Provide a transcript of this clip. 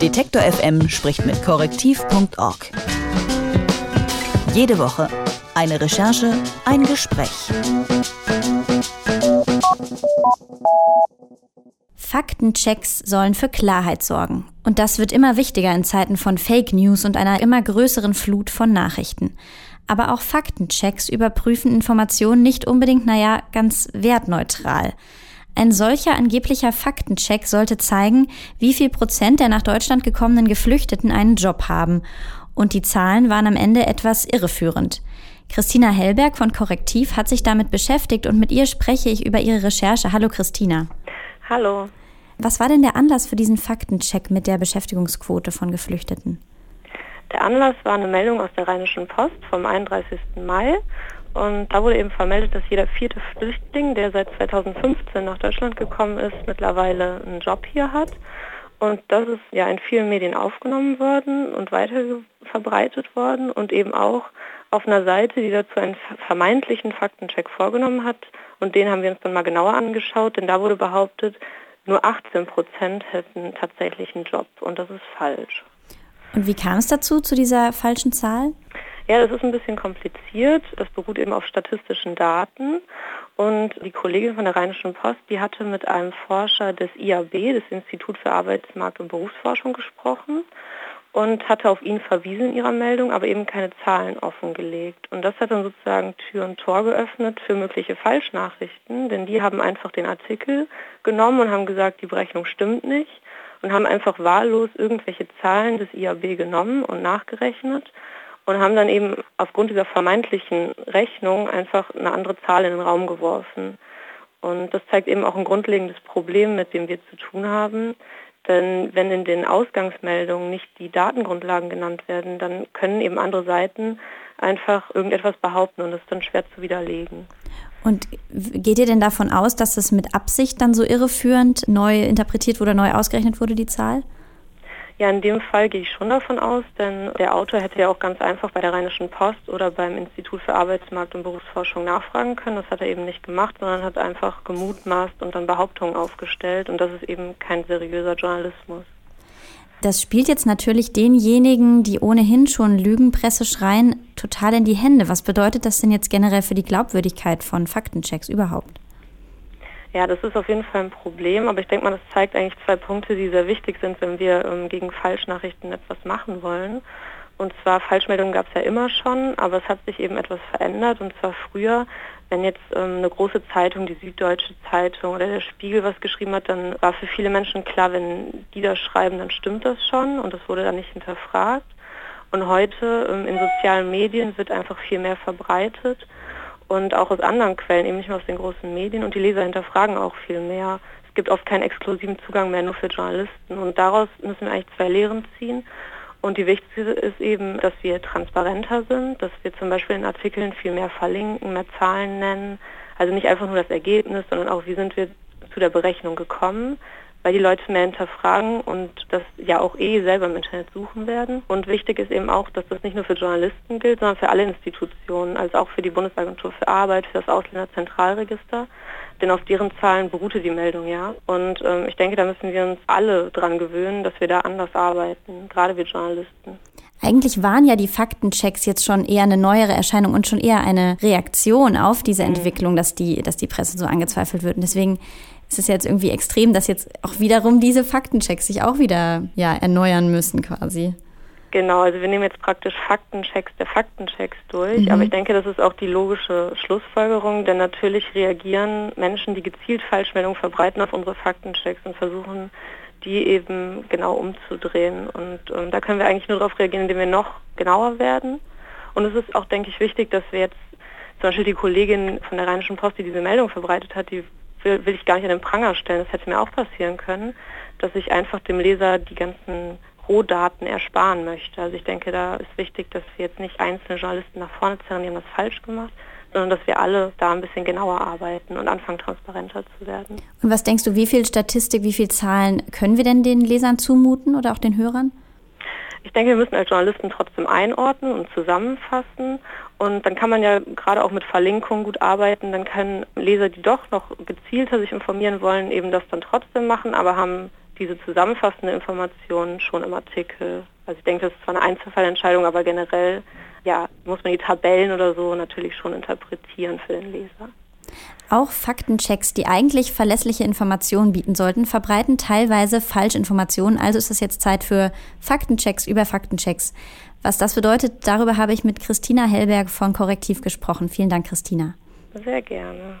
Detektor FM spricht mit korrektiv.org. Jede Woche eine Recherche, ein Gespräch. Faktenchecks sollen für Klarheit sorgen. Und das wird immer wichtiger in Zeiten von Fake News und einer immer größeren Flut von Nachrichten. Aber auch Faktenchecks überprüfen Informationen nicht unbedingt, naja, ganz wertneutral. Ein solcher angeblicher Faktencheck sollte zeigen, wie viel Prozent der nach Deutschland gekommenen Geflüchteten einen Job haben. Und die Zahlen waren am Ende etwas irreführend. Christina Hellberg von Korrektiv hat sich damit beschäftigt und mit ihr spreche ich über ihre Recherche. Hallo Christina. Hallo. Was war denn der Anlass für diesen Faktencheck mit der Beschäftigungsquote von Geflüchteten? Der Anlass war eine Meldung aus der Rheinischen Post vom 31. Mai. Und da wurde eben vermeldet, dass jeder vierte Flüchtling, der seit 2015 nach Deutschland gekommen ist, mittlerweile einen Job hier hat. Und das ist ja in vielen Medien aufgenommen worden und weiter verbreitet worden und eben auch auf einer Seite, die dazu einen vermeintlichen Faktencheck vorgenommen hat. Und den haben wir uns dann mal genauer angeschaut, denn da wurde behauptet, nur 18 Prozent hätten tatsächlich einen Job. Und das ist falsch. Und wie kam es dazu, zu dieser falschen Zahl? Ja, das ist ein bisschen kompliziert. Das beruht eben auf statistischen Daten. Und die Kollegin von der Rheinischen Post, die hatte mit einem Forscher des IAB, des Institut für Arbeitsmarkt und Berufsforschung, gesprochen und hatte auf ihn verwiesen in ihrer Meldung, aber eben keine Zahlen offengelegt. Und das hat dann sozusagen Tür und Tor geöffnet für mögliche Falschnachrichten, denn die haben einfach den Artikel genommen und haben gesagt, die Berechnung stimmt nicht und haben einfach wahllos irgendwelche Zahlen des IAB genommen und nachgerechnet und haben dann eben aufgrund dieser vermeintlichen Rechnung einfach eine andere Zahl in den Raum geworfen. Und das zeigt eben auch ein grundlegendes Problem, mit dem wir zu tun haben. Denn wenn in den Ausgangsmeldungen nicht die Datengrundlagen genannt werden, dann können eben andere Seiten einfach irgendetwas behaupten und es ist dann schwer zu widerlegen. Und geht ihr denn davon aus, dass es mit Absicht dann so irreführend neu interpretiert wurde, neu ausgerechnet wurde, die Zahl? Ja, in dem Fall gehe ich schon davon aus, denn der Autor hätte ja auch ganz einfach bei der Rheinischen Post oder beim Institut für Arbeitsmarkt und Berufsforschung nachfragen können. Das hat er eben nicht gemacht, sondern hat einfach gemutmaßt und dann Behauptungen aufgestellt. Und das ist eben kein seriöser Journalismus. Das spielt jetzt natürlich denjenigen, die ohnehin schon Lügenpresse schreien, total in die Hände. Was bedeutet das denn jetzt generell für die Glaubwürdigkeit von Faktenchecks überhaupt? Ja, das ist auf jeden Fall ein Problem, aber ich denke mal, das zeigt eigentlich zwei Punkte, die sehr wichtig sind, wenn wir ähm, gegen Falschnachrichten etwas machen wollen. Und zwar Falschmeldungen gab es ja immer schon, aber es hat sich eben etwas verändert. Und zwar früher, wenn jetzt ähm, eine große Zeitung, die Süddeutsche Zeitung oder der Spiegel was geschrieben hat, dann war für viele Menschen klar, wenn die das schreiben, dann stimmt das schon und das wurde dann nicht hinterfragt. Und heute ähm, in sozialen Medien wird einfach viel mehr verbreitet und auch aus anderen Quellen, eben nicht mehr aus den großen Medien. Und die Leser hinterfragen auch viel mehr. Es gibt oft keinen exklusiven Zugang mehr nur für Journalisten. Und daraus müssen wir eigentlich zwei Lehren ziehen. Und die wichtigste ist eben, dass wir transparenter sind, dass wir zum Beispiel in Artikeln viel mehr verlinken, mehr Zahlen nennen. Also nicht einfach nur das Ergebnis, sondern auch, wie sind wir zu der Berechnung gekommen weil die Leute mehr hinterfragen und das ja auch eh selber im Internet suchen werden. Und wichtig ist eben auch, dass das nicht nur für Journalisten gilt, sondern für alle Institutionen, also auch für die Bundesagentur für Arbeit, für das Ausländerzentralregister. Denn auf deren Zahlen beruhte die Meldung ja. Und ähm, ich denke, da müssen wir uns alle dran gewöhnen, dass wir da anders arbeiten, gerade wir Journalisten. Eigentlich waren ja die Faktenchecks jetzt schon eher eine neuere Erscheinung und schon eher eine Reaktion auf diese mhm. Entwicklung, dass die, dass die Presse so angezweifelt wird. Und deswegen es ist jetzt irgendwie extrem, dass jetzt auch wiederum diese Faktenchecks sich auch wieder ja, erneuern müssen quasi. Genau, also wir nehmen jetzt praktisch Faktenchecks der Faktenchecks durch, mhm. aber ich denke, das ist auch die logische Schlussfolgerung, denn natürlich reagieren Menschen, die gezielt Falschmeldungen verbreiten auf unsere Faktenchecks und versuchen, die eben genau umzudrehen. Und, und da können wir eigentlich nur darauf reagieren, indem wir noch genauer werden. Und es ist auch, denke ich, wichtig, dass wir jetzt zum Beispiel die Kollegin von der Rheinischen Post, die diese Meldung verbreitet hat, die will, will ich gar nicht an den Pranger stellen. Das hätte mir auch passieren können, dass ich einfach dem Leser die ganzen Rohdaten ersparen möchte. Also ich denke, da ist wichtig, dass wir jetzt nicht einzelne Journalisten nach vorne zerren, die haben das falsch gemacht, sondern dass wir alle da ein bisschen genauer arbeiten und anfangen, transparenter zu werden. Und was denkst du, wie viel Statistik, wie viel Zahlen können wir denn den Lesern zumuten oder auch den Hörern? Ich denke, wir müssen als Journalisten trotzdem einordnen und zusammenfassen. Und dann kann man ja gerade auch mit Verlinkungen gut arbeiten. Dann können Leser, die doch noch gezielter sich informieren wollen, eben das dann trotzdem machen, aber haben diese zusammenfassende Information schon im Artikel. Also ich denke, das ist zwar eine Einzelfallentscheidung, aber generell ja, muss man die Tabellen oder so natürlich schon interpretieren für den Leser. Auch Faktenchecks, die eigentlich verlässliche Informationen bieten sollten, verbreiten teilweise Falschinformationen. Also ist es jetzt Zeit für Faktenchecks über Faktenchecks. Was das bedeutet, darüber habe ich mit Christina Hellberg von Korrektiv gesprochen. Vielen Dank, Christina. Sehr gerne.